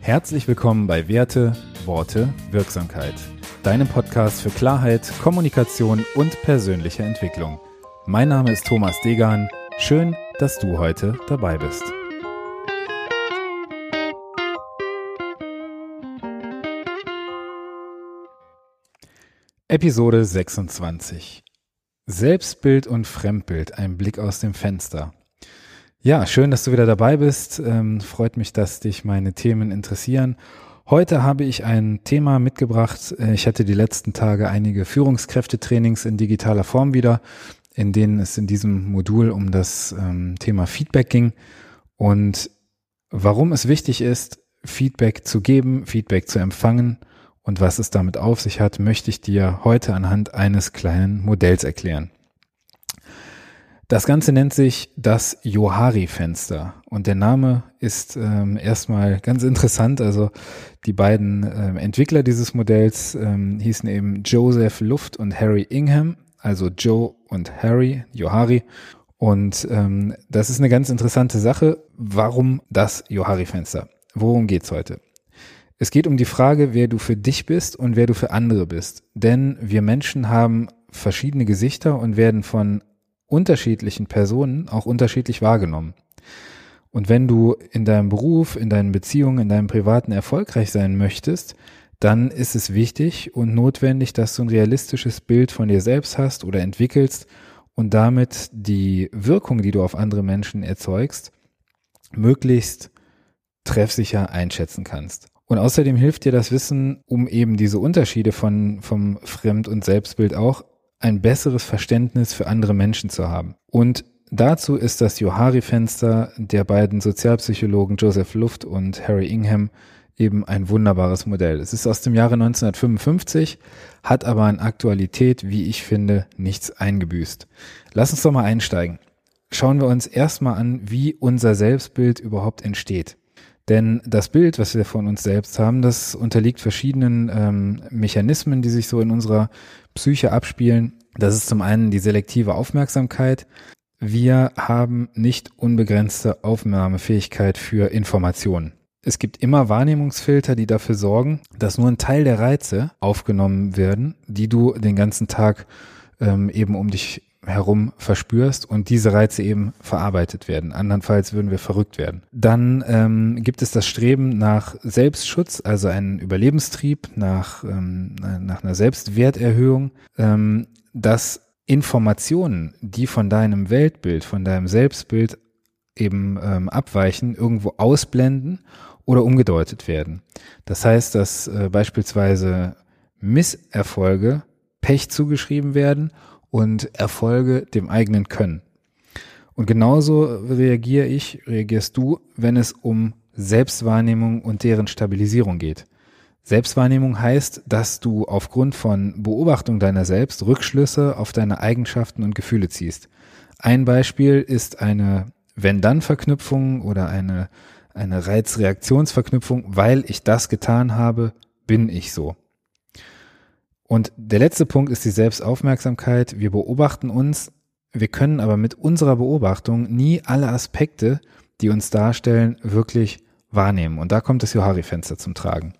Herzlich willkommen bei Werte, Worte, Wirksamkeit. Deinem Podcast für Klarheit, Kommunikation und persönliche Entwicklung. Mein Name ist Thomas Degan. Schön, dass du heute dabei bist. Episode 26. Selbstbild und Fremdbild, ein Blick aus dem Fenster. Ja, schön, dass du wieder dabei bist. Ähm, freut mich, dass dich meine Themen interessieren. Heute habe ich ein Thema mitgebracht. Äh, ich hatte die letzten Tage einige Führungskräftetrainings in digitaler Form wieder, in denen es in diesem Modul um das ähm, Thema Feedback ging und warum es wichtig ist, Feedback zu geben, Feedback zu empfangen und was es damit auf sich hat, möchte ich dir heute anhand eines kleinen Modells erklären. Das Ganze nennt sich das Johari-Fenster und der Name ist ähm, erstmal ganz interessant. Also die beiden ähm, Entwickler dieses Modells ähm, hießen eben Joseph Luft und Harry Ingham, also Joe und Harry, Johari. Und ähm, das ist eine ganz interessante Sache. Warum das Johari-Fenster? Worum geht's heute? Es geht um die Frage, wer du für dich bist und wer du für andere bist. Denn wir Menschen haben verschiedene Gesichter und werden von unterschiedlichen Personen auch unterschiedlich wahrgenommen. Und wenn du in deinem Beruf, in deinen Beziehungen, in deinem Privaten erfolgreich sein möchtest, dann ist es wichtig und notwendig, dass du ein realistisches Bild von dir selbst hast oder entwickelst und damit die Wirkung, die du auf andere Menschen erzeugst, möglichst treffsicher einschätzen kannst. Und außerdem hilft dir das Wissen, um eben diese Unterschiede von, vom Fremd- und Selbstbild auch ein besseres Verständnis für andere Menschen zu haben. Und dazu ist das Johari-Fenster der beiden Sozialpsychologen Joseph Luft und Harry Ingham eben ein wunderbares Modell. Es ist aus dem Jahre 1955, hat aber an Aktualität, wie ich finde, nichts eingebüßt. Lass uns doch mal einsteigen. Schauen wir uns erstmal an, wie unser Selbstbild überhaupt entsteht. Denn das Bild, was wir von uns selbst haben, das unterliegt verschiedenen ähm, Mechanismen, die sich so in unserer Psyche abspielen. Das ist zum einen die selektive Aufmerksamkeit. Wir haben nicht unbegrenzte Aufnahmefähigkeit für Informationen. Es gibt immer Wahrnehmungsfilter, die dafür sorgen, dass nur ein Teil der Reize aufgenommen werden, die du den ganzen Tag ähm, eben um dich herum verspürst und diese Reize eben verarbeitet werden. Andernfalls würden wir verrückt werden. Dann ähm, gibt es das Streben nach Selbstschutz, also einen Überlebenstrieb, nach, ähm, nach einer Selbstwerterhöhung, ähm, dass Informationen, die von deinem Weltbild, von deinem Selbstbild eben ähm, abweichen, irgendwo ausblenden oder umgedeutet werden. Das heißt, dass äh, beispielsweise Misserfolge Pech zugeschrieben werden und Erfolge dem eigenen Können. Und genauso reagiere ich, reagierst du, wenn es um Selbstwahrnehmung und deren Stabilisierung geht. Selbstwahrnehmung heißt, dass du aufgrund von Beobachtung deiner selbst Rückschlüsse auf deine Eigenschaften und Gefühle ziehst. Ein Beispiel ist eine Wenn-Dann-Verknüpfung oder eine, eine Reiz-Reaktionsverknüpfung, weil ich das getan habe, bin ich so. Und der letzte Punkt ist die Selbstaufmerksamkeit. Wir beobachten uns, wir können aber mit unserer Beobachtung nie alle Aspekte, die uns darstellen, wirklich wahrnehmen. Und da kommt das Johari-Fenster zum Tragen.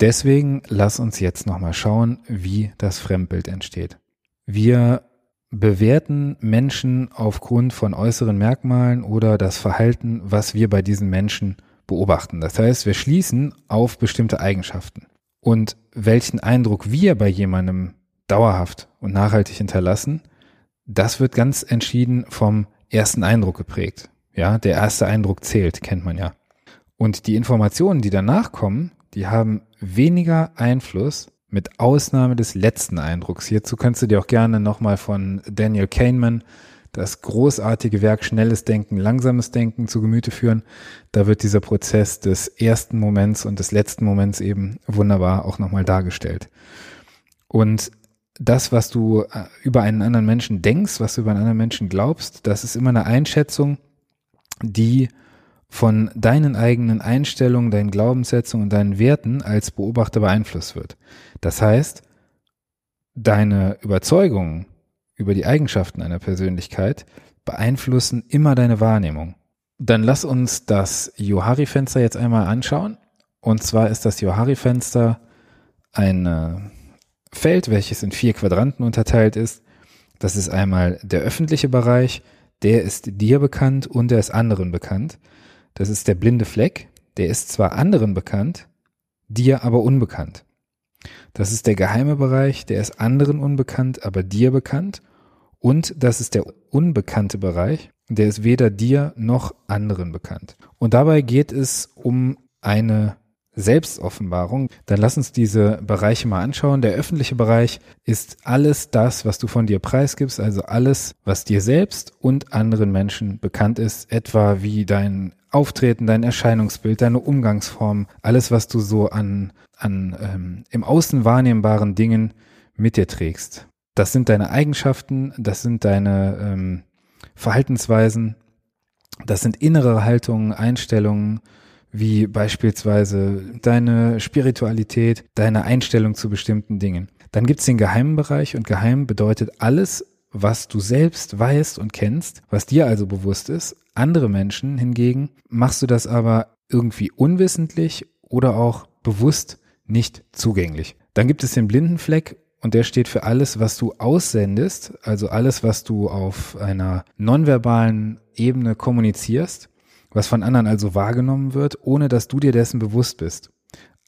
Deswegen lass uns jetzt nochmal schauen, wie das Fremdbild entsteht. Wir bewerten Menschen aufgrund von äußeren Merkmalen oder das Verhalten, was wir bei diesen Menschen beobachten. Das heißt, wir schließen auf bestimmte Eigenschaften. Und welchen Eindruck wir bei jemandem dauerhaft und nachhaltig hinterlassen, das wird ganz entschieden vom ersten Eindruck geprägt. Ja, der erste Eindruck zählt, kennt man ja. Und die Informationen, die danach kommen, die haben weniger Einfluss mit Ausnahme des letzten Eindrucks. Hierzu kannst du dir auch gerne nochmal von Daniel Kahneman das großartige Werk Schnelles Denken, Langsames Denken zu Gemüte führen. Da wird dieser Prozess des ersten Moments und des letzten Moments eben wunderbar auch nochmal dargestellt. Und das, was du äh, über einen anderen Menschen denkst, was du über einen anderen Menschen glaubst, das ist immer eine Einschätzung, die von deinen eigenen Einstellungen, deinen Glaubenssätzen und deinen Werten als Beobachter beeinflusst wird. Das heißt, deine Überzeugungen über die Eigenschaften einer Persönlichkeit beeinflussen immer deine Wahrnehmung. Dann lass uns das Johari-Fenster jetzt einmal anschauen. Und zwar ist das Johari-Fenster ein äh, Feld, welches in vier Quadranten unterteilt ist. Das ist einmal der öffentliche Bereich, der ist dir bekannt und der ist anderen bekannt. Das ist der blinde Fleck, der ist zwar anderen bekannt, dir aber unbekannt. Das ist der geheime Bereich, der ist anderen unbekannt, aber dir bekannt. Und das ist der unbekannte Bereich, der ist weder dir noch anderen bekannt. Und dabei geht es um eine Selbstoffenbarung, dann lass uns diese Bereiche mal anschauen. Der öffentliche Bereich ist alles das, was du von dir preisgibst, also alles, was dir selbst und anderen Menschen bekannt ist, etwa wie dein Auftreten, dein Erscheinungsbild, deine Umgangsform, alles, was du so an, an ähm, im Außen wahrnehmbaren Dingen mit dir trägst. Das sind deine Eigenschaften, das sind deine ähm, Verhaltensweisen, das sind innere Haltungen, Einstellungen, wie beispielsweise deine Spiritualität, deine Einstellung zu bestimmten Dingen. Dann gibt es den geheimen Bereich und geheim bedeutet alles, was du selbst weißt und kennst, was dir also bewusst ist. Andere Menschen hingegen machst du das aber irgendwie unwissentlich oder auch bewusst nicht zugänglich. Dann gibt es den blinden Fleck und der steht für alles, was du aussendest, also alles, was du auf einer nonverbalen Ebene kommunizierst was von anderen also wahrgenommen wird, ohne dass du dir dessen bewusst bist.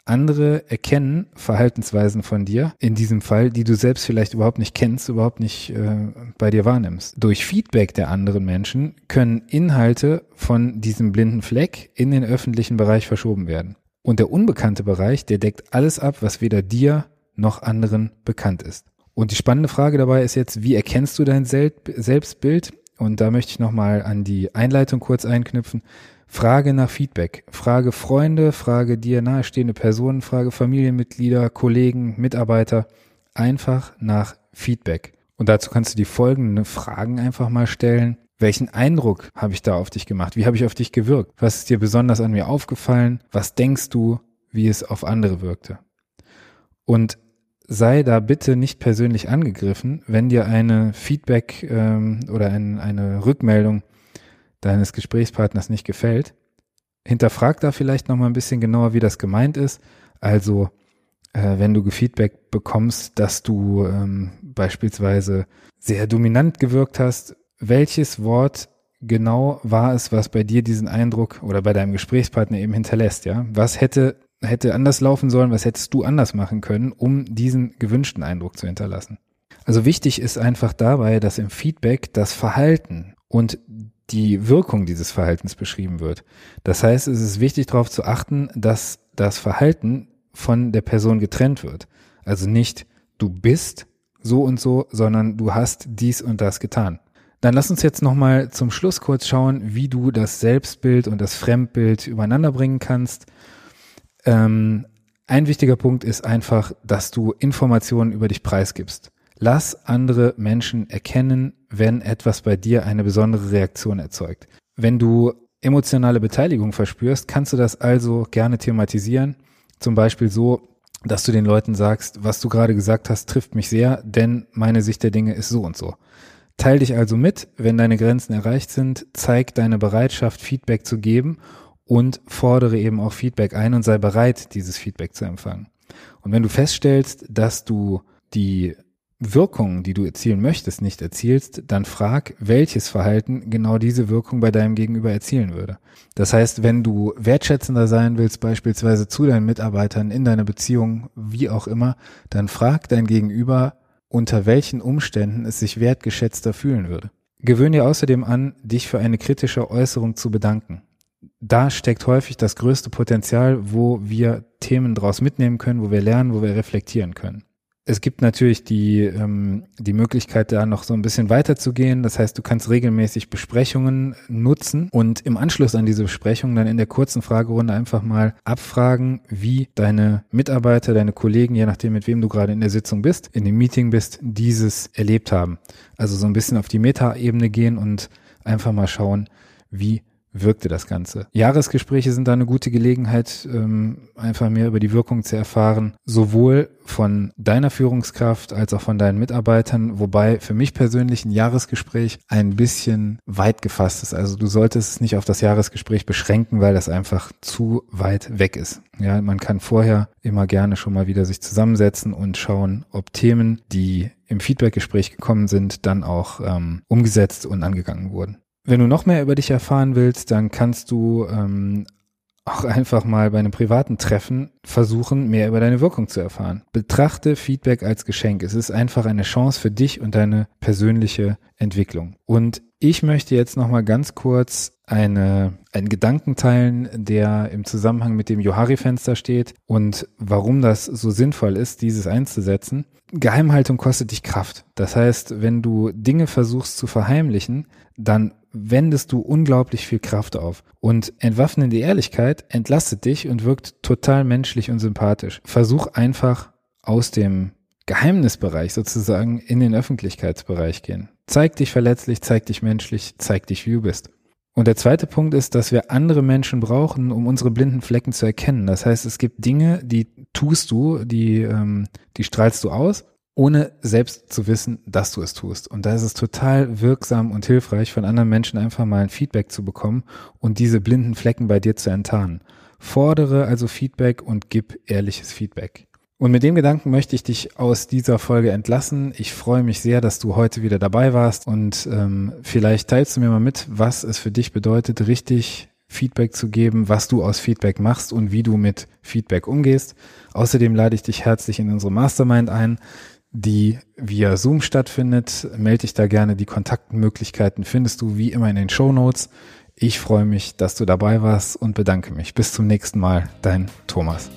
Andere erkennen Verhaltensweisen von dir, in diesem Fall, die du selbst vielleicht überhaupt nicht kennst, überhaupt nicht äh, bei dir wahrnimmst. Durch Feedback der anderen Menschen können Inhalte von diesem blinden Fleck in den öffentlichen Bereich verschoben werden. Und der unbekannte Bereich, der deckt alles ab, was weder dir noch anderen bekannt ist. Und die spannende Frage dabei ist jetzt, wie erkennst du dein Selbstbild? Und da möchte ich nochmal an die Einleitung kurz einknüpfen. Frage nach Feedback. Frage Freunde, frage dir nahestehende Personen, frage Familienmitglieder, Kollegen, Mitarbeiter. Einfach nach Feedback. Und dazu kannst du die folgenden Fragen einfach mal stellen. Welchen Eindruck habe ich da auf dich gemacht? Wie habe ich auf dich gewirkt? Was ist dir besonders an mir aufgefallen? Was denkst du, wie es auf andere wirkte? Und sei da bitte nicht persönlich angegriffen, wenn dir eine Feedback ähm, oder ein, eine Rückmeldung deines Gesprächspartners nicht gefällt. Hinterfrag da vielleicht noch mal ein bisschen genauer, wie das gemeint ist. Also äh, wenn du Feedback bekommst, dass du ähm, beispielsweise sehr dominant gewirkt hast, welches Wort genau war es, was bei dir diesen Eindruck oder bei deinem Gesprächspartner eben hinterlässt, ja? Was hätte hätte anders laufen sollen, was hättest du anders machen können, um diesen gewünschten Eindruck zu hinterlassen. Also wichtig ist einfach dabei, dass im Feedback das Verhalten und die Wirkung dieses Verhaltens beschrieben wird. Das heißt, es ist wichtig darauf zu achten, dass das Verhalten von der Person getrennt wird. Also nicht du bist so und so, sondern du hast dies und das getan. Dann lass uns jetzt nochmal zum Schluss kurz schauen, wie du das Selbstbild und das Fremdbild übereinander bringen kannst ähm, ein wichtiger Punkt ist einfach, dass du Informationen über dich preisgibst. Lass andere Menschen erkennen, wenn etwas bei dir eine besondere Reaktion erzeugt. Wenn du emotionale Beteiligung verspürst, kannst du das also gerne thematisieren. Zum Beispiel so, dass du den Leuten sagst, was du gerade gesagt hast, trifft mich sehr, denn meine Sicht der Dinge ist so und so. Teil dich also mit, wenn deine Grenzen erreicht sind, zeig deine Bereitschaft, Feedback zu geben und fordere eben auch Feedback ein und sei bereit, dieses Feedback zu empfangen. Und wenn du feststellst, dass du die Wirkung, die du erzielen möchtest, nicht erzielst, dann frag, welches Verhalten genau diese Wirkung bei deinem Gegenüber erzielen würde. Das heißt, wenn du wertschätzender sein willst, beispielsweise zu deinen Mitarbeitern in deiner Beziehung, wie auch immer, dann frag dein Gegenüber, unter welchen Umständen es sich wertgeschätzter fühlen würde. Gewöhn dir außerdem an, dich für eine kritische Äußerung zu bedanken da steckt häufig das größte Potenzial, wo wir Themen draus mitnehmen können, wo wir lernen, wo wir reflektieren können. Es gibt natürlich die, ähm, die Möglichkeit, da noch so ein bisschen weiterzugehen. Das heißt, du kannst regelmäßig Besprechungen nutzen und im Anschluss an diese Besprechung dann in der kurzen Fragerunde einfach mal abfragen, wie deine Mitarbeiter, deine Kollegen, je nachdem, mit wem du gerade in der Sitzung bist, in dem Meeting bist, dieses erlebt haben. Also so ein bisschen auf die Metaebene gehen und einfach mal schauen, wie wirkte das Ganze. Jahresgespräche sind da eine gute Gelegenheit, ähm, einfach mehr über die Wirkung zu erfahren, sowohl von deiner Führungskraft als auch von deinen Mitarbeitern, wobei für mich persönlich ein Jahresgespräch ein bisschen weit gefasst ist. Also du solltest es nicht auf das Jahresgespräch beschränken, weil das einfach zu weit weg ist. Ja, man kann vorher immer gerne schon mal wieder sich zusammensetzen und schauen, ob Themen, die im Feedbackgespräch gekommen sind, dann auch ähm, umgesetzt und angegangen wurden. Wenn du noch mehr über dich erfahren willst, dann kannst du ähm, auch einfach mal bei einem privaten Treffen versuchen, mehr über deine Wirkung zu erfahren. Betrachte Feedback als Geschenk. Es ist einfach eine Chance für dich und deine persönliche Entwicklung. Und ich möchte jetzt noch mal ganz kurz eine, einen Gedanken teilen, der im Zusammenhang mit dem Johari-Fenster steht und warum das so sinnvoll ist, dieses einzusetzen. Geheimhaltung kostet dich Kraft. Das heißt, wenn du Dinge versuchst zu verheimlichen, dann wendest du unglaublich viel Kraft auf. Und entwaffnende Ehrlichkeit entlastet dich und wirkt total menschlich und sympathisch. Versuch einfach aus dem Geheimnisbereich sozusagen in den Öffentlichkeitsbereich gehen. Zeig dich verletzlich, zeig dich menschlich, zeig dich, wie du bist. Und der zweite Punkt ist, dass wir andere Menschen brauchen, um unsere blinden Flecken zu erkennen. Das heißt, es gibt Dinge, die tust du, die, ähm, die strahlst du aus ohne selbst zu wissen, dass du es tust. Und da ist es total wirksam und hilfreich, von anderen Menschen einfach mal ein Feedback zu bekommen und diese blinden Flecken bei dir zu enttarnen. Fordere also Feedback und gib ehrliches Feedback. Und mit dem Gedanken möchte ich dich aus dieser Folge entlassen. Ich freue mich sehr, dass du heute wieder dabei warst und ähm, vielleicht teilst du mir mal mit, was es für dich bedeutet, richtig Feedback zu geben, was du aus Feedback machst und wie du mit Feedback umgehst. Außerdem lade ich dich herzlich in unsere Mastermind ein die via Zoom stattfindet. Melde dich da gerne. Die Kontaktmöglichkeiten findest du wie immer in den Show Notes. Ich freue mich, dass du dabei warst und bedanke mich. Bis zum nächsten Mal. Dein Thomas.